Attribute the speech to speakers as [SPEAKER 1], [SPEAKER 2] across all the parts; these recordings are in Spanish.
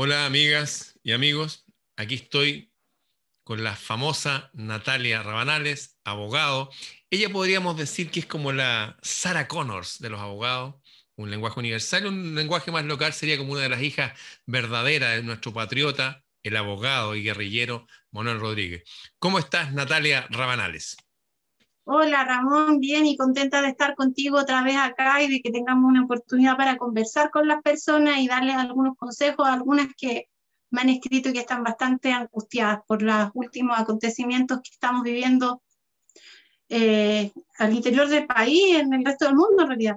[SPEAKER 1] Hola amigas y amigos, aquí estoy con la famosa Natalia Rabanales, abogado. Ella podríamos decir que es como la Sarah Connors de los abogados, un lenguaje universal, un lenguaje más local sería como una de las hijas verdaderas de nuestro patriota, el abogado y guerrillero Manuel Rodríguez. ¿Cómo estás, Natalia Rabanales?
[SPEAKER 2] Hola Ramón, bien y contenta de estar contigo otra vez acá y de que tengamos una oportunidad para conversar con las personas y darles algunos consejos, algunas que me han escrito y que están bastante angustiadas por los últimos acontecimientos que estamos viviendo eh, al interior del país en el resto del mundo en realidad.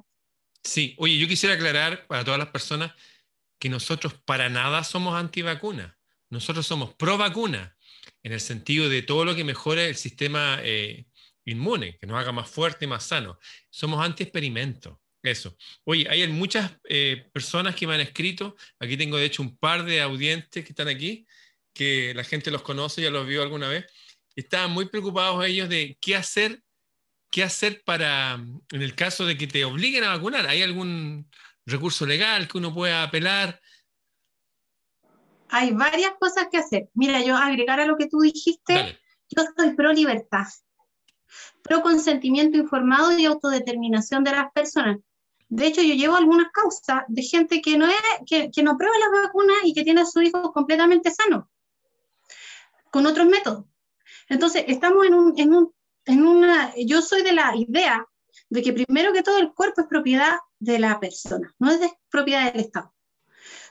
[SPEAKER 1] Sí, oye, yo quisiera aclarar para todas las personas que nosotros para nada somos antivacunas, nosotros somos pro vacuna, en el sentido de todo lo que mejore el sistema eh, inmune, que nos haga más fuerte y más sano. Somos anti-experimento. Eso. Oye, hay muchas eh, personas que me han escrito. Aquí tengo, de hecho, un par de audientes que están aquí, que la gente los conoce, ya los vio alguna vez. Estaban muy preocupados ellos de qué hacer, qué hacer para, en el caso de que te obliguen a vacunar. ¿Hay algún recurso legal que uno pueda apelar?
[SPEAKER 2] Hay varias cosas que hacer. Mira, yo agregar a lo que tú dijiste, yo soy pro libertad pro consentimiento informado y autodeterminación de las personas. De hecho, yo llevo algunas causas de gente que no, es, que, que no prueba las vacunas y que tiene a su hijo completamente sano, con otros métodos. Entonces, estamos en, un, en, un, en una, yo soy de la idea de que primero que todo el cuerpo es propiedad de la persona, no es propiedad del Estado.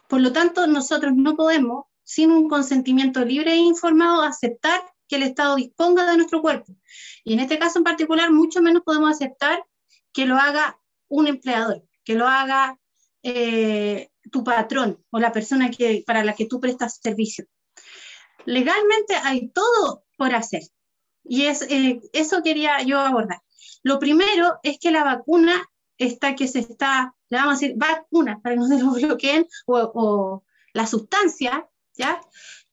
[SPEAKER 2] Por lo tanto, nosotros no podemos, sin un consentimiento libre e informado, aceptar que el Estado disponga de nuestro cuerpo. Y en este caso en particular, mucho menos podemos aceptar que lo haga un empleador, que lo haga eh, tu patrón o la persona que, para la que tú prestas servicio. Legalmente hay todo por hacer. Y es, eh, eso quería yo abordar. Lo primero es que la vacuna está que se está, le vamos a decir vacuna para que no se lo bloqueen, o, o la sustancia, ¿ya?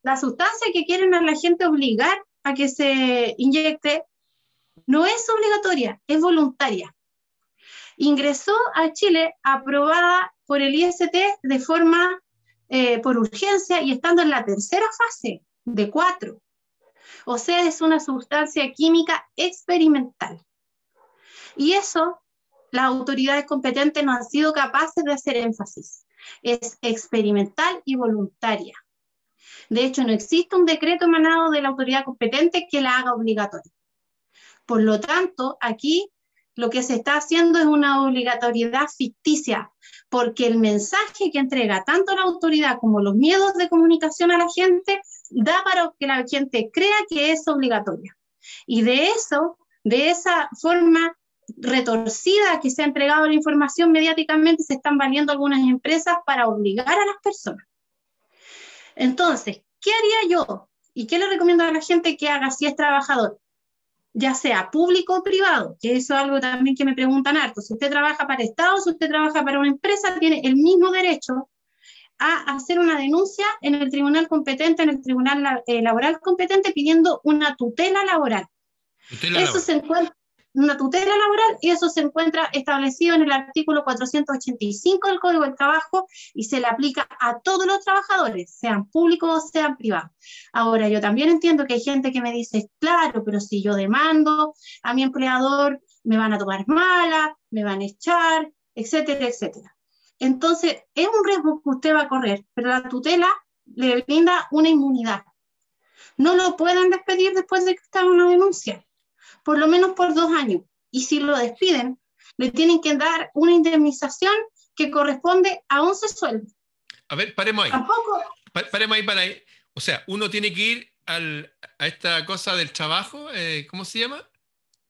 [SPEAKER 2] La sustancia que quieren a la gente obligar a que se inyecte no es obligatoria, es voluntaria. Ingresó a Chile aprobada por el IST de forma eh, por urgencia y estando en la tercera fase de cuatro. O sea, es una sustancia química experimental. Y eso las autoridades competentes no han sido capaces de hacer énfasis. Es experimental y voluntaria. De hecho, no existe un decreto emanado de la autoridad competente que la haga obligatoria. Por lo tanto, aquí lo que se está haciendo es una obligatoriedad ficticia, porque el mensaje que entrega tanto la autoridad como los miedos de comunicación a la gente da para que la gente crea que es obligatoria. Y de eso, de esa forma retorcida que se ha entregado la información mediáticamente, se están valiendo algunas empresas para obligar a las personas. Entonces, ¿qué haría yo? ¿Y qué le recomiendo a la gente que haga si es trabajador? Ya sea público o privado, que eso es algo también que me preguntan harto. Si usted trabaja para Estado, si usted trabaja para una empresa, tiene el mismo derecho a hacer una denuncia en el tribunal competente, en el tribunal eh, laboral competente, pidiendo una tutela laboral. Eso se encuentra una tutela laboral y eso se encuentra establecido en el artículo 485 del Código del Trabajo y se le aplica a todos los trabajadores, sean públicos o sean privados. Ahora, yo también entiendo que hay gente que me dice, claro, pero si yo demando a mi empleador, me van a tomar mala, me van a echar, etcétera, etcétera. Entonces, es un riesgo que usted va a correr, pero la tutela le brinda una inmunidad. No lo pueden despedir después de que está una denuncia por lo menos por dos años. Y si lo despiden, le tienen que dar una indemnización que corresponde a 11 sueldos.
[SPEAKER 1] A ver, paremos ahí. ¿Tampoco? paremos ahí para ahí. O sea, uno tiene que ir a esta cosa del trabajo, eh, ¿cómo se llama?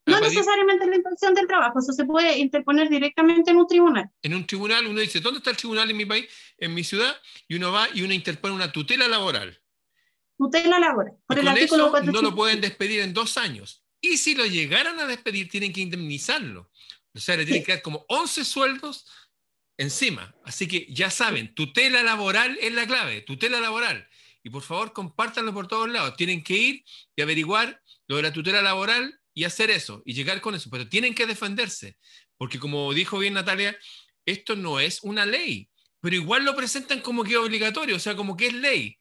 [SPEAKER 2] No necesariamente la intención del trabajo, eso se puede interponer directamente en un tribunal.
[SPEAKER 1] En un tribunal uno dice, ¿dónde está el tribunal en mi país, en mi ciudad? Y uno va y uno interpone una tutela laboral.
[SPEAKER 2] Tutela laboral.
[SPEAKER 1] Por el artículo eso no lo pueden despedir en dos años. Y si lo llegaran a despedir, tienen que indemnizarlo. O sea, le tienen que dar como 11 sueldos encima. Así que ya saben, tutela laboral es la clave, tutela laboral. Y por favor, compártanlo por todos lados. Tienen que ir y averiguar lo de la tutela laboral y hacer eso, y llegar con eso. Pero tienen que defenderse, porque como dijo bien Natalia, esto no es una ley. pero igual lo presentan como que obligatorio, o sea, como que es ley.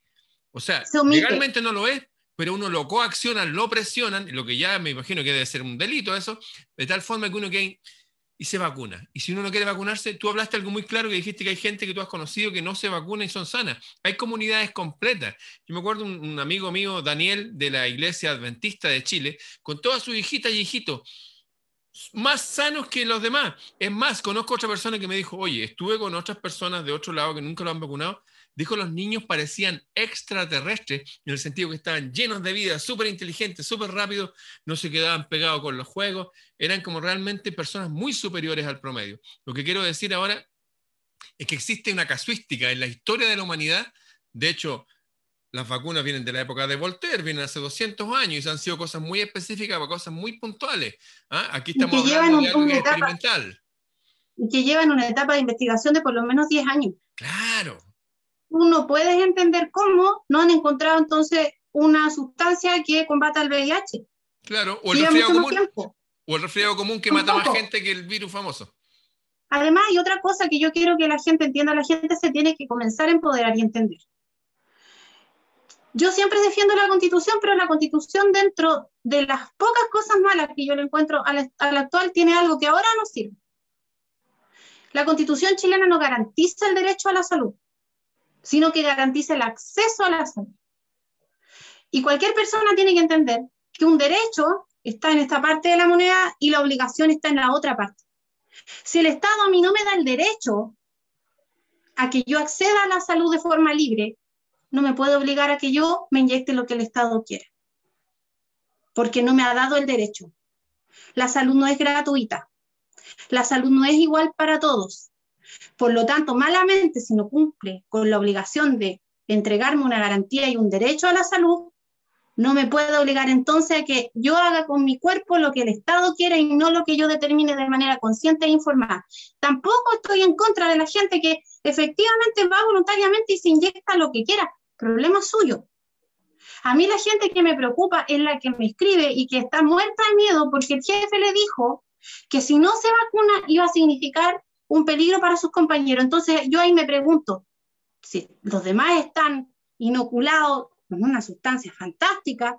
[SPEAKER 1] O sea, legalmente no lo es, pero uno lo coaccionan, lo presionan, lo que ya me imagino que debe ser un delito eso, de tal forma que uno que y se vacuna. Y si uno no quiere vacunarse, tú hablaste algo muy claro que dijiste que hay gente que tú has conocido que no se vacuna y son sanas. Hay comunidades completas. Yo me acuerdo un, un amigo mío, Daniel, de la Iglesia Adventista de Chile, con todas sus hijitas y hijitos, más sanos que los demás. Es más, conozco otra persona que me dijo, oye, estuve con otras personas de otro lado que nunca lo han vacunado Dijo los niños parecían extraterrestres en el sentido que estaban llenos de vida, súper inteligentes, súper rápidos, no se quedaban pegados con los juegos, eran como realmente personas muy superiores al promedio. Lo que quiero decir ahora es que existe una casuística en la historia de la humanidad. De hecho, las vacunas vienen de la época de Voltaire, vienen hace 200 años y han sido cosas muy específicas para cosas muy puntuales. ¿ah? Aquí estamos hablando de algo experimental.
[SPEAKER 2] Y que llevan una etapa de investigación de por lo menos 10 años.
[SPEAKER 1] Claro,
[SPEAKER 2] no puedes entender cómo no han encontrado entonces una sustancia que combata el VIH.
[SPEAKER 1] Claro, o el resfriado común. O el resfriado común que mata más gente que el virus famoso.
[SPEAKER 2] Además, hay otra cosa que yo quiero que la gente entienda, la gente se tiene que comenzar a empoderar y entender. Yo siempre defiendo la constitución, pero la constitución dentro de las pocas cosas malas que yo le encuentro a la, actual tiene algo que ahora no sirve. La constitución chilena no garantiza el derecho a la salud sino que garantice el acceso a la salud. Y cualquier persona tiene que entender que un derecho está en esta parte de la moneda y la obligación está en la otra parte. Si el Estado a mí no me da el derecho a que yo acceda a la salud de forma libre, no me puede obligar a que yo me inyecte lo que el Estado quiere, porque no me ha dado el derecho. La salud no es gratuita, la salud no es igual para todos. Por lo tanto, malamente, si no cumple con la obligación de entregarme una garantía y un derecho a la salud, no me puede obligar entonces a que yo haga con mi cuerpo lo que el Estado quiere y no lo que yo determine de manera consciente e informada. Tampoco estoy en contra de la gente que efectivamente va voluntariamente y se inyecta lo que quiera. Problema suyo. A mí la gente que me preocupa es la que me escribe y que está muerta de miedo porque el jefe le dijo que si no se vacuna iba a significar un peligro para sus compañeros. Entonces yo ahí me pregunto, si los demás están inoculados con una sustancia fantástica,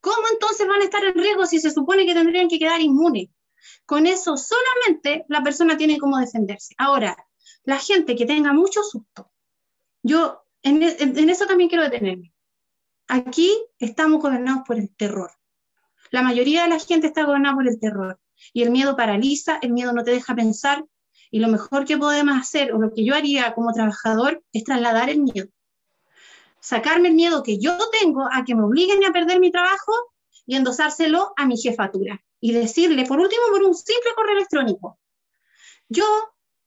[SPEAKER 2] ¿cómo entonces van a estar en riesgo si se supone que tendrían que quedar inmunes? Con eso solamente la persona tiene cómo defenderse. Ahora, la gente que tenga mucho susto, yo en, en eso también quiero detenerme. Aquí estamos gobernados por el terror. La mayoría de la gente está gobernada por el terror. Y el miedo paraliza, el miedo no te deja pensar, y lo mejor que podemos hacer, o lo que yo haría como trabajador, es trasladar el miedo. Sacarme el miedo que yo tengo a que me obliguen a perder mi trabajo y endosárselo a mi jefatura. Y decirle, por último, por un simple correo electrónico, yo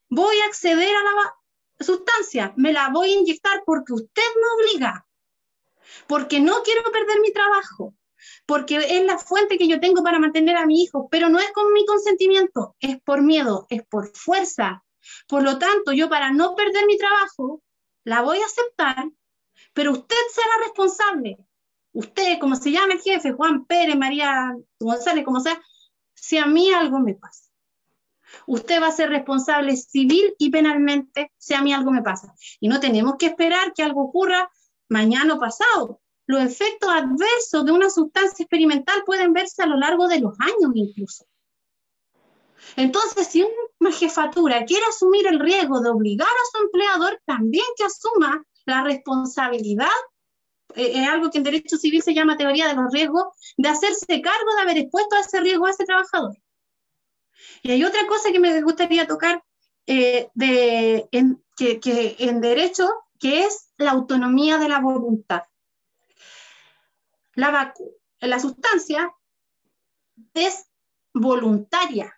[SPEAKER 2] voy a acceder a la sustancia, me la voy a inyectar porque usted me obliga, porque no quiero perder mi trabajo, porque es la fuente que yo tengo para mantener a mi hijo, pero no es con mi consentimiento, es por miedo, es por fuerza. Por lo tanto, yo para no perder mi trabajo, la voy a aceptar, pero usted será responsable. Usted, como se llama el jefe, Juan Pérez, María González, como sea, si a mí algo me pasa. Usted va a ser responsable civil y penalmente si a mí algo me pasa. Y no tenemos que esperar que algo ocurra mañana o pasado los efectos adversos de una sustancia experimental pueden verse a lo largo de los años incluso. Entonces, si una jefatura quiere asumir el riesgo de obligar a su empleador, también que asuma la responsabilidad, eh, es algo que en derecho civil se llama teoría de los riesgos, de hacerse cargo de haber expuesto a ese riesgo a ese trabajador. Y hay otra cosa que me gustaría tocar eh, de, que en derecho, que es la autonomía de la voluntad la, sustancia es voluntaria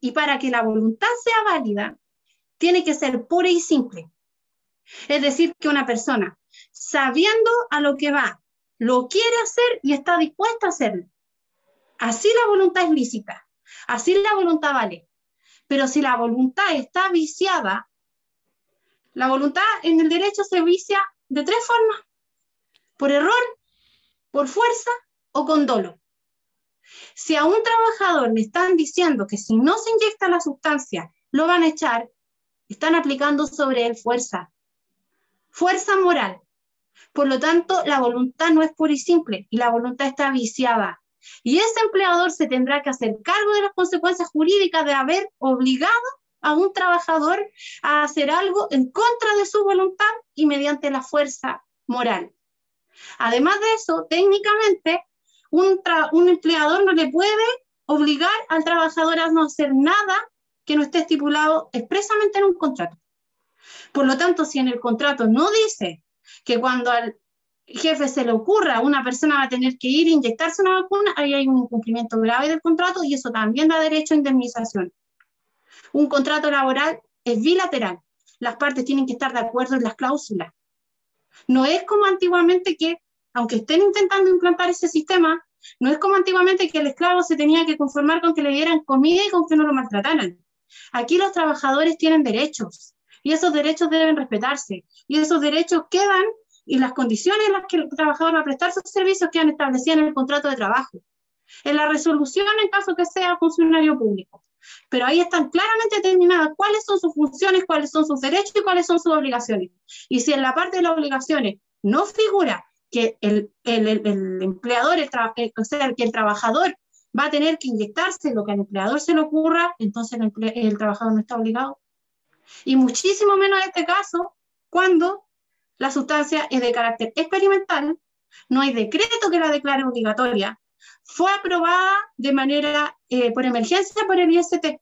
[SPEAKER 2] y para que la voluntad sea válida, tiene que ser pura y simple. Es decir, que una persona, sabiendo a lo que va, lo quiere hacer y está dispuesta a hacerlo. Así la voluntad es lícita, así la voluntad vale. Pero si la voluntad está viciada, la voluntad en el derecho se vicia de tres formas. Por error, por fuerza o con dolo. Si a un trabajador le están diciendo que si no se inyecta la sustancia lo van a echar, están aplicando sobre él fuerza, fuerza moral. Por lo tanto, la voluntad no es pura y simple y la voluntad está viciada. Y ese empleador se tendrá que hacer cargo de las consecuencias jurídicas de haber obligado a un trabajador a hacer algo en contra de su voluntad y mediante la fuerza moral. Además de eso, técnicamente, un, empleador no le puede obligar al trabajador a no hacer nada que no esté estipulado expresamente en un contrato. Por lo tanto, si en el contrato no dice que cuando al jefe se le ocurra, una persona va a tener que ir a inyectarse una vacuna, ahí hay un incumplimiento grave del contrato y eso también da derecho a indemnización. Un contrato laboral es bilateral. Las partes tienen que estar de acuerdo en las cláusulas. No es como antiguamente que, aunque estén intentando implantar ese sistema, no es como antiguamente que el esclavo se tenía que conformar con que le dieran comida y con que no lo maltrataran. Aquí los trabajadores tienen derechos y esos derechos deben respetarse y esos derechos quedan y las condiciones en las que el trabajador va a prestar sus servicios quedan establecidas en el contrato de trabajo, en la resolución en caso que sea funcionario público. Pero ahí están claramente determinadas cuáles son sus funciones, cuáles son sus derechos y cuáles son sus obligaciones. Y si en la parte de las obligaciones no figura que el, empleador, el o sea, que el trabajador va a tener que inyectarse lo que al empleador se le ocurra, entonces el, trabajador no está obligado. Y muchísimo menos en este caso, cuando la sustancia es de carácter experimental, no hay decreto que la declare obligatoria, fue aprobada de manera eh, por emergencia por el IST.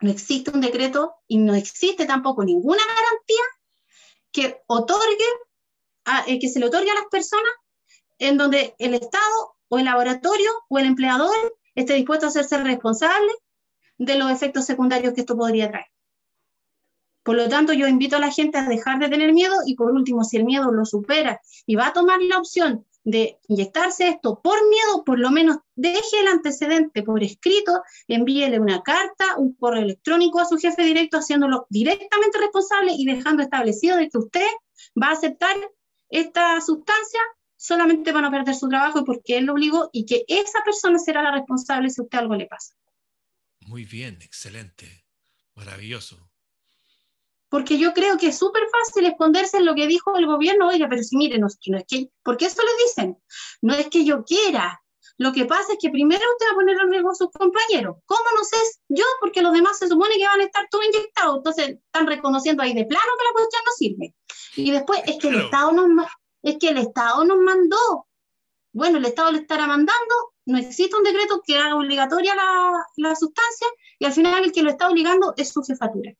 [SPEAKER 2] No existe un decreto y no existe tampoco ninguna garantía que otorgue, eh, que se le otorgue a las personas en donde el Estado o el laboratorio o el empleador esté dispuesto a hacerse responsable de los efectos secundarios que esto podría traer. Por lo tanto, yo invito a la gente a dejar de tener miedo y por último, si el miedo lo supera y va a tomar la opción de inyectarse esto por miedo, por lo menos deje el antecedente por escrito, envíele una carta, un correo electrónico a su jefe directo, haciéndolo directamente responsable y dejando establecido de que usted va a aceptar esta sustancia solamente van a perder su trabajo porque él lo obligó y que esa persona será la responsable si a usted algo le pasa.
[SPEAKER 1] Muy bien, excelente, maravilloso.
[SPEAKER 2] Porque yo creo que es súper fácil esconderse en lo que dijo el gobierno, oiga, pero si miren, no, no es que, porque eso le dicen, no es que yo quiera, lo que pasa es que primero usted va a poner en riesgo a sus compañeros. ¿Cómo no sé yo? Porque los demás se supone que van a estar todos inyectados. Entonces están reconociendo ahí de plano que la cuestión no sirve. Y después es que el Estado nos, es que el Estado nos mandó. Bueno, el Estado le estará mandando, no existe un decreto que haga obligatoria la, sustancia y al final el que lo está obligando es su jefatura.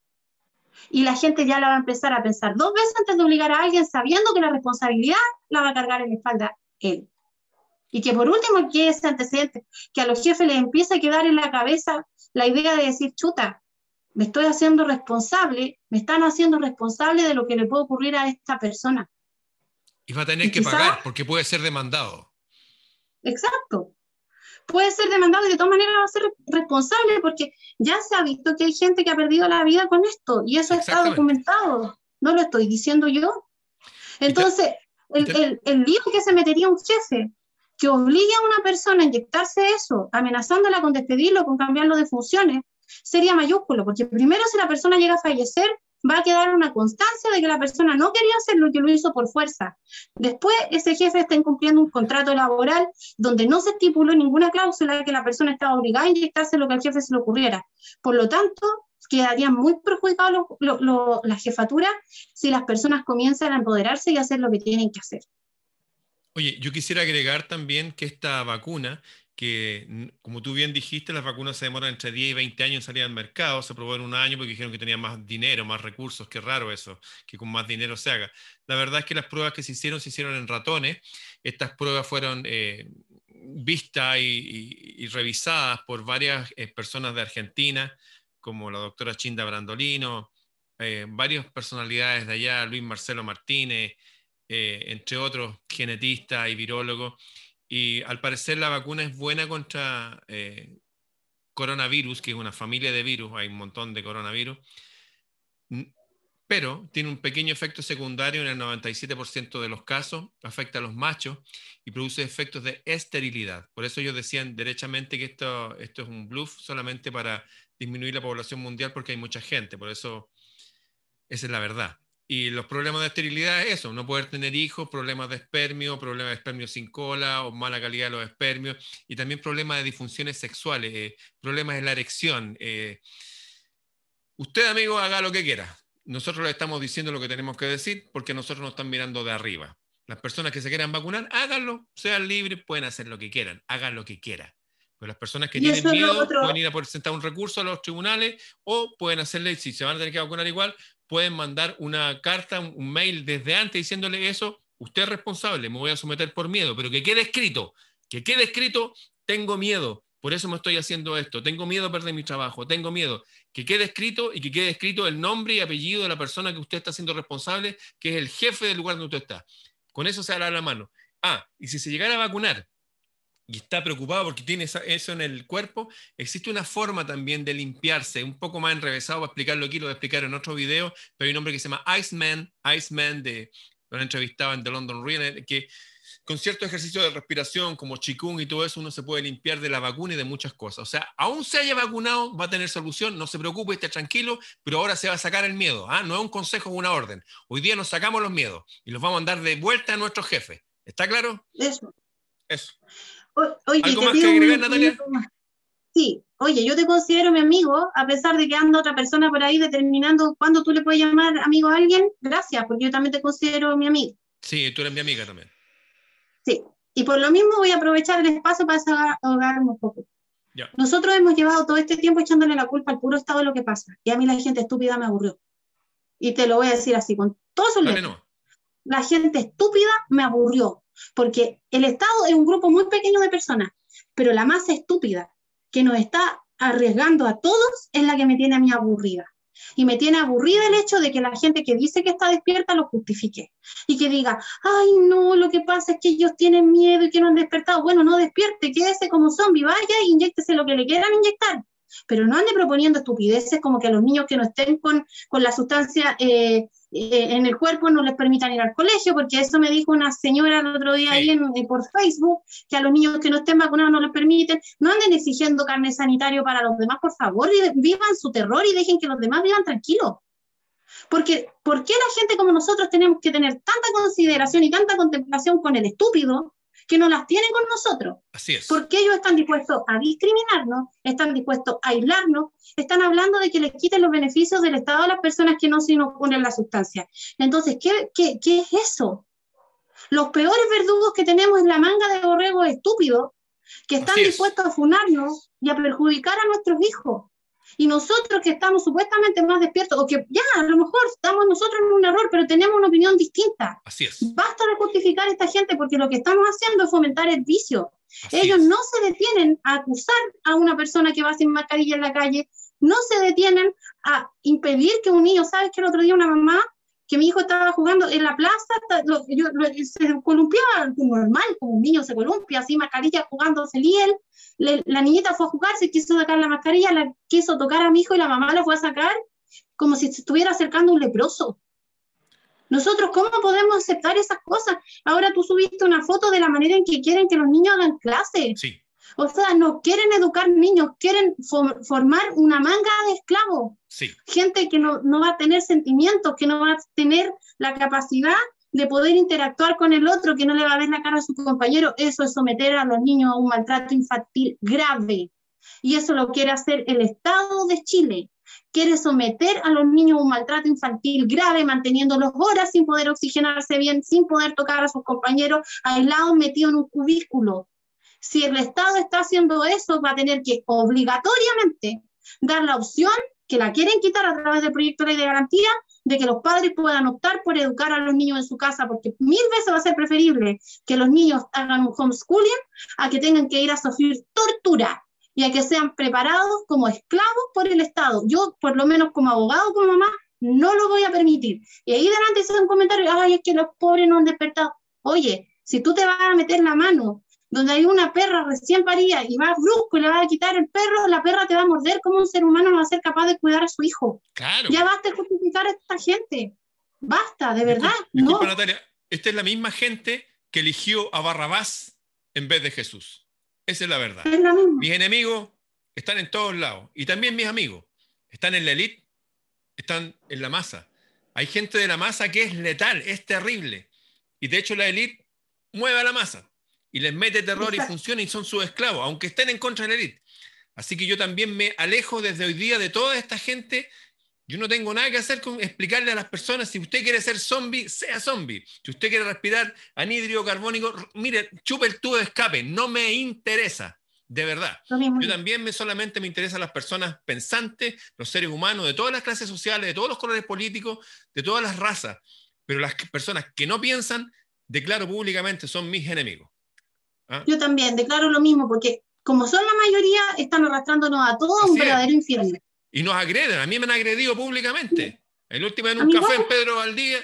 [SPEAKER 2] Y la gente ya la va a empezar a pensar dos veces antes de obligar a alguien sabiendo que la responsabilidad la va a cargar en la espalda él. Y que por último, que ese antecedente, que a los jefes les empieza a quedar en la cabeza la idea de decir, chuta, me estoy haciendo responsable, me están haciendo responsable de lo que le puede ocurrir a esta persona.
[SPEAKER 1] Y va a tener que pagar porque puede ser demandado.
[SPEAKER 2] Exacto. Puede ser demandado y de todas maneras va a ser responsable porque ya se ha visto que hay gente que ha perdido la vida con esto y eso está documentado. No lo estoy diciendo yo. Entonces, el, el, el lío que se metería un jefe que obligue a una persona a inyectarse eso, amenazándola con despedirlo, con cambiarlo de funciones, sería mayúsculo, porque primero si la persona llega a fallecer, va a quedar una constancia de que la persona no quería hacerlo y que lo hizo por fuerza. Después, ese jefe está incumpliendo un contrato laboral donde no se estipuló ninguna cláusula de que la persona estaba obligada a inyectarse lo que al jefe se le ocurriera. Por lo tanto, quedaría muy perjudicado la jefatura si las personas comienzan a empoderarse y a hacer lo que tienen que hacer.
[SPEAKER 1] Oye, yo quisiera agregar también que esta vacuna que, como tú bien dijiste, las vacunas se demoran entre 10 y 20 años en salir al mercado. Se aprobó en un año porque dijeron que tenía más dinero, más recursos. Qué raro eso, que con más dinero se haga. La verdad es que las pruebas que se hicieron se hicieron en ratones. Estas pruebas fueron eh, vistas y, revisadas por varias eh, personas de Argentina, como la doctora Chinda Brandolino, eh, varias personalidades de allá, Luis Marcelo Martínez, entre otros genetistas y virólogos y al parecer la vacuna es buena contra eh, coronavirus, que es una familia de virus, hay un montón de coronavirus, pero tiene un pequeño efecto secundario en el 97% de los casos, afecta a los machos y produce efectos de esterilidad. Por eso ellos decían derechamente que esto, esto es un bluff solamente para disminuir la población mundial porque hay mucha gente, por eso Esa es la verdad. Y los problemas de esterilidad es eso, no poder tener hijos, problemas de espermio, problemas de espermio sin cola o mala calidad de los espermios, y también problemas de disfunciones sexuales, eh, problemas de la erección. Eh. Usted, amigo, haga lo que quiera. Nosotros le estamos diciendo lo que tenemos que decir porque nosotros nos están mirando de arriba. Las personas que se quieran vacunar, háganlo, sean libres, pueden hacer lo que quieran, hagan lo que quieran. Pero las personas que tienen miedo pueden ir a presentar un recurso a los tribunales o pueden hacerle, si se van a tener que vacunar igual, pueden mandar una carta, un mail desde antes diciéndole eso, usted es responsable, me voy a someter por miedo, pero que quede escrito, que quede escrito, tengo miedo, por eso me estoy haciendo esto, tengo miedo a perder mi trabajo, tengo miedo, que quede escrito y que quede escrito el nombre y apellido de la persona que usted está siendo responsable, que es el jefe del lugar donde usted está. Con eso se hará la mano. Ah, y si se llegara a vacunar y está preocupado porque tiene eso en el cuerpo, existe una forma también de limpiarse, un poco más enrevesado para explicarlo aquí, lo voy a explicar en otro video, pero hay un hombre que se llama Iceman, Iceman, de, lo han entrevistado en The London Real, que con cierto ejercicio de respiración como chikung y todo eso, uno se puede limpiar de la vacuna y de muchas cosas. O sea, aún se haya vacunado, va a tener solución, no se preocupe, esté tranquilo, pero ahora se va a sacar el miedo. ¿ah? No es un consejo, es una orden. Hoy día nos sacamos los miedos y los vamos a mandar de vuelta a nuestro jefe. ¿Está claro?
[SPEAKER 2] Eso.
[SPEAKER 1] Eso.
[SPEAKER 2] Oye, ¿Algo más que agregar, Natalia? Sí, oye, yo te considero mi amigo, a pesar de que anda otra persona por ahí determinando cuándo tú le puedes llamar amigo a alguien, gracias, porque yo también te considero mi amigo.
[SPEAKER 1] Sí, tú eres mi amiga también.
[SPEAKER 2] Sí, y por lo mismo voy a aprovechar el espacio para desahogarme un poco. Nosotros hemos llevado todo este tiempo echándole la culpa al puro Estado de lo que pasa, y a mí la gente estúpida me aburrió. Y te lo voy a decir así, con todo su no. La gente estúpida me aburrió, porque el Estado es un grupo muy pequeño de personas, pero la masa estúpida que nos está arriesgando a todos es la que me tiene a mí aburrida. Y me tiene aburrida el hecho de que la gente que dice que está despierta lo justifique. Y que diga, ay, no, lo que pasa es que ellos tienen miedo y que no han despertado. Bueno, no despierte, quédese como zombie, vaya e inyectese lo que le quieran inyectar. Pero no ande proponiendo estupideces como que a los niños que no estén con, con la sustancia eh, eh, en el cuerpo no les permitan ir al colegio, porque eso me dijo una señora el otro día ahí eh, por Facebook, que a los niños que no estén vacunados no les permiten, no anden exigiendo carne sanitario para los demás, por favor, vivan su terror y dejen que los demás vivan tranquilos. Porque, ¿por qué la gente como nosotros tenemos que tener tanta consideración y tanta contemplación con el estúpido que no las tienen con nosotros.
[SPEAKER 1] Así es.
[SPEAKER 2] Porque ellos están dispuestos a discriminarnos, están dispuestos a aislarnos, están hablando de que les quiten los beneficios del Estado a las personas que no se inoculen la sustancia. Entonces, ¿qué, qué, qué es eso? Los peores verdugos que tenemos en la manga de borrego estúpidos que están dispuestos a funarnos y a perjudicar a nuestros hijos. Y nosotros que estamos supuestamente más despiertos, o que ya a lo mejor estamos nosotros en un error, pero tenemos una opinión distinta.
[SPEAKER 1] Así es.
[SPEAKER 2] Basta de justificar a esta gente porque lo que estamos haciendo es fomentar el vicio. Ellos no se detienen a acusar a una persona que va sin mascarilla en la calle, no se detienen a impedir que un niño, ¿sabes que el otro día una mamá que mi hijo estaba jugando en la plaza, se columpiaba normal, como un niño se columpia, así mascarilla jugando feliz la niñita fue a jugar, se quiso sacar la mascarilla, la quiso tocar a mi hijo y la mamá la fue a sacar como si se estuviera acercando un leproso. Nosotros, ¿cómo podemos aceptar esas cosas? Ahora tú subiste una foto de la manera en que quieren que los niños hagan clase.
[SPEAKER 1] Sí.
[SPEAKER 2] O sea, no quieren educar niños, quieren formar una manga de esclavos.
[SPEAKER 1] Sí.
[SPEAKER 2] Gente que no, no va a tener sentimientos, que no va a tener la capacidad de poder interactuar con el otro, que no le va a ver la cara a su compañero. Eso es someter a los niños a un maltrato infantil grave. Y eso lo quiere hacer el Estado de Chile. Quiere someter a los niños a un maltrato infantil grave, manteniéndolos horas sin poder oxigenarse bien, sin poder tocar a sus compañeros, aislados, metidos en un cubículo. Si el Estado está haciendo eso, va a tener que obligatoriamente dar la opción que la quieren quitar a través del proyecto de ley de garantía, de que los padres puedan optar por educar a los niños en su casa, porque mil veces va a ser preferible que los niños hagan un homeschooling a que tengan que ir a sufrir tortura y a que sean preparados como esclavos por el Estado. Yo, por lo menos como abogado, como mamá, no lo voy a permitir. Y ahí delante se un comentario, ay, es que los pobres no han despertado. Oye, si tú te vas a meter la mano donde hay una perra recién parida y va brusco y le va a quitar el perro, la perra te va a morder, ¿cómo un ser humano no va a ser capaz de cuidar a su hijo?
[SPEAKER 1] Claro.
[SPEAKER 2] Ya basta de justificar a esta gente. Basta, de verdad. no.
[SPEAKER 1] Natalia, esta es la misma gente que eligió a Barrabás en vez de Jesús. Esa es la verdad. Mis enemigos están en todos lados. Y también mis amigos. Están en la élite, están en la masa. Hay gente de la masa que es letal, es terrible. Y de hecho la élite mueve a la masa y les mete terror y funciona y son sus esclavos, aunque estén en contra de la élite. Así que yo también me alejo desde hoy día de toda esta gente. Yo no tengo nada que hacer con explicarle a las personas, si usted quiere ser zombie, sea zombie. Si usted quiere respirar anhídrido carbónico, mire, chupe el tubo de escape, no me interesa. De verdad. Yo también me, solamente me interesan las personas pensantes, los seres humanos, de todas las clases sociales, de todos los colores políticos, de todas las razas. Pero las personas que no piensan, declaro públicamente, son mis enemigos.
[SPEAKER 2] ¿Ah? Yo también declaro lo mismo, porque como son la mayoría, están arrastrándonos a todos un verdadero infierno.
[SPEAKER 1] Y nos agreden, a mí me han agredido públicamente. El último en un café en Pedro Valdía,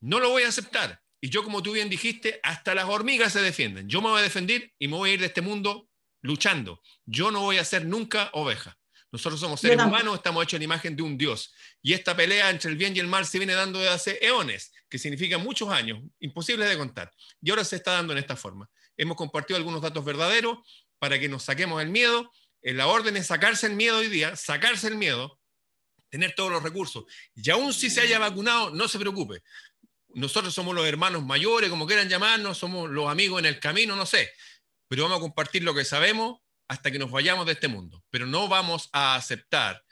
[SPEAKER 1] no lo voy a aceptar. Y yo, como tú bien dijiste, hasta las hormigas se defienden. Yo me voy a defender y me voy a ir de este mundo luchando. Yo no voy a ser nunca oveja. Nosotros somos seres humanos, estamos hechos en imagen de un Dios. Y esta pelea entre el bien y el mal se viene dando desde hace eones, que significa muchos años, imposibles de contar. Y ahora se está dando en esta forma. Hemos compartido algunos datos verdaderos para que nos saquemos el miedo. La orden es sacarse el miedo hoy día, sacarse el miedo, tener todos los recursos. Y aún si se haya vacunado, no se preocupe. Nosotros somos los hermanos mayores, como quieran llamarnos, somos los amigos en el camino, no sé pero vamos a compartir lo que sabemos hasta que nos vayamos de este mundo. Pero no vamos a aceptar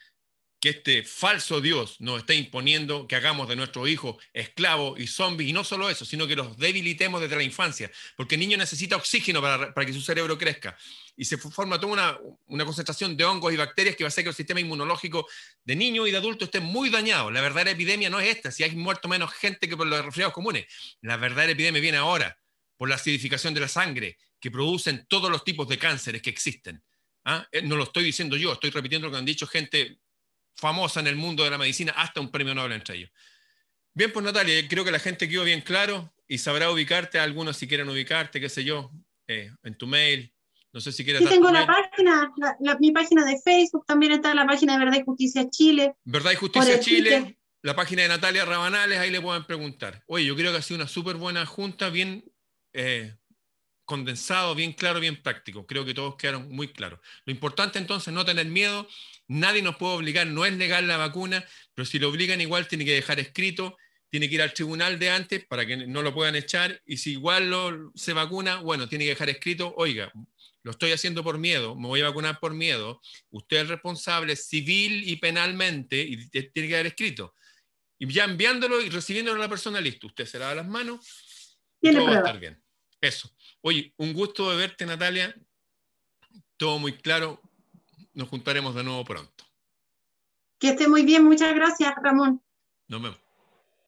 [SPEAKER 1] que este falso Dios nos esté imponiendo que hagamos de nuestros hijos esclavos y zombies, y no solo eso, sino que los debilitemos desde la infancia, porque el niño necesita oxígeno para, que su cerebro crezca. Y se forma toda una, una, concentración de hongos y bacterias que va a hacer que el sistema inmunológico de niño y de adulto esté muy dañado. La verdadera epidemia no es esta, si hay muerto menos gente que por los resfriados comunes. La verdadera epidemia viene ahora, por la acidificación de la sangre que producen todos los tipos de cánceres que existen. ¿ah? Eh, no lo estoy diciendo yo, estoy repitiendo lo que han dicho gente famosa en el mundo de la medicina, hasta un premio Nobel entre ellos. Bien, pues Natalia, creo que la gente quedó bien claro y sabrá ubicarte, algunos si quieren ubicarte, qué sé yo, eh, en tu mail. No sé si quieres.
[SPEAKER 2] Sí, tengo la página, mi página de Facebook, también está la página de Verdad y Justicia Chile.
[SPEAKER 1] Verdad y Justicia Chile, la página de Natalia Rabanales, ahí le pueden preguntar. Oye, yo creo que ha sido una súper buena junta, bien eh, condensado, bien claro, bien práctico. Creo que todos quedaron muy claros. Lo importante entonces no tener miedo, nadie nos puede obligar, no es legal la vacuna, pero si lo obligan igual tiene que dejar escrito, tiene que ir al tribunal de antes para que no lo puedan echar y si igual lo, se vacuna, bueno, tiene que dejar escrito, oiga, lo estoy haciendo por miedo, me voy a vacunar por miedo, usted es responsable civil y penalmente y tiene que haber escrito. Y ya enviándolo y recibiéndolo a la persona, listo, usted se lava las manos y todo va a estar bien. Eso. Oye, un gusto de verte, Natalia. Todo muy claro. Nos juntaremos de nuevo pronto.
[SPEAKER 2] Que esté muy bien. Muchas gracias, Ramón.
[SPEAKER 1] Nos vemos.